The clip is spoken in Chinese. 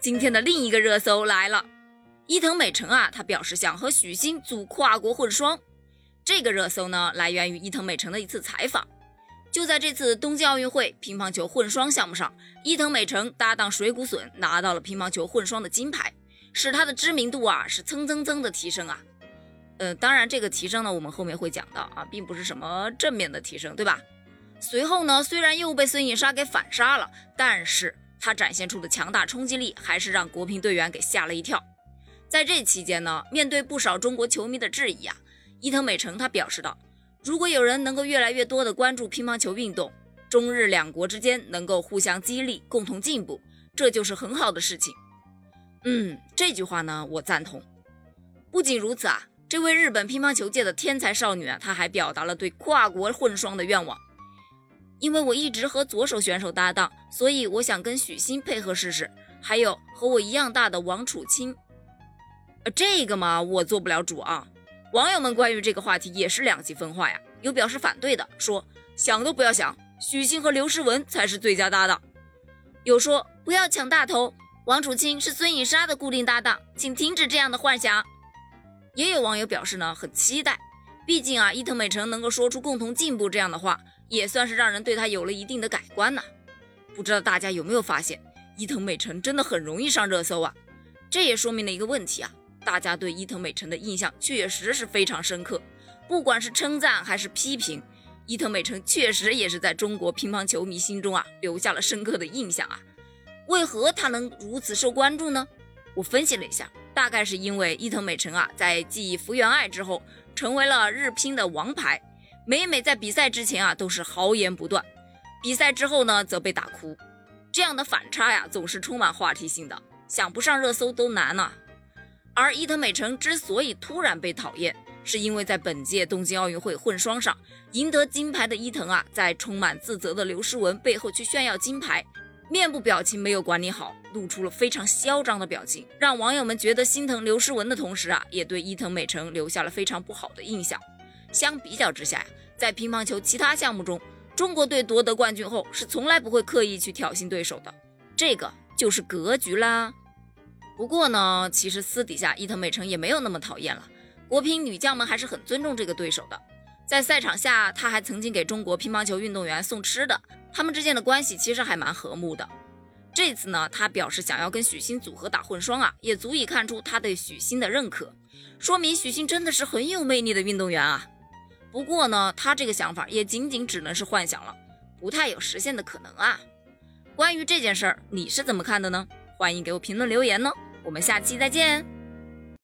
今天的另一个热搜来了，伊藤美诚啊，他表示想和许昕组跨国混双。这个热搜呢，来源于伊藤美诚的一次采访。就在这次东京奥运会乒乓球混双项目上，伊藤美诚搭档水谷隼拿到了乒乓球混双的金牌，使他的知名度啊是蹭蹭蹭的提升啊。呃，当然这个提升呢，我们后面会讲到啊，并不是什么正面的提升，对吧？随后呢，虽然又被孙颖莎给反杀了，但是他展现出的强大冲击力还是让国乒队员给吓了一跳。在这期间呢，面对不少中国球迷的质疑啊，伊藤美诚他表示道。如果有人能够越来越多的关注乒乓球运动，中日两国之间能够互相激励，共同进步，这就是很好的事情。嗯，这句话呢，我赞同。不仅如此啊，这位日本乒乓球界的天才少女啊，她还表达了对跨国混双的愿望。因为我一直和左手选手搭档，所以我想跟许昕配合试试。还有和我一样大的王楚钦，呃，这个嘛，我做不了主啊。网友们关于这个话题也是两极分化呀，有表示反对的，说想都不要想，许昕和刘诗雯才是最佳搭档；有说不要抢大头，王楚钦是孙颖莎的固定搭档，请停止这样的幻想。也有网友表示呢，很期待，毕竟啊，伊藤美诚能够说出共同进步这样的话，也算是让人对他有了一定的改观呐。不知道大家有没有发现，伊藤美诚真的很容易上热搜啊，这也说明了一个问题啊。大家对伊藤美诚的印象确实是非常深刻，不管是称赞还是批评，伊藤美诚确实也是在中国乒乓球迷心中啊留下了深刻的印象啊。为何他能如此受关注呢？我分析了一下，大概是因为伊藤美诚啊在继福原爱之后，成为了日乒的王牌，每每在比赛之前啊都是豪言不断，比赛之后呢则被打哭，这样的反差呀总是充满话题性的，想不上热搜都难呐。而伊藤美诚之所以突然被讨厌，是因为在本届东京奥运会混双上赢得金牌的伊藤啊，在充满自责的刘诗雯背后去炫耀金牌，面部表情没有管理好，露出了非常嚣张的表情，让网友们觉得心疼刘诗雯的同时啊，也对伊藤美诚留下了非常不好的印象。相比较之下呀，在乒乓球其他项目中，中国队夺得冠军后是从来不会刻意去挑衅对手的，这个就是格局啦。不过呢，其实私底下伊藤美诚也没有那么讨厌了。国乒女将们还是很尊重这个对手的。在赛场下，她还曾经给中国乒乓球运动员送吃的，他们之间的关系其实还蛮和睦的。这次呢，她表示想要跟许昕组合打混双啊，也足以看出她对许昕的认可，说明许昕真的是很有魅力的运动员啊。不过呢，他这个想法也仅仅只能是幻想了，不太有实现的可能啊。关于这件事儿，你是怎么看的呢？欢迎给我评论留言呢。我们下期再见。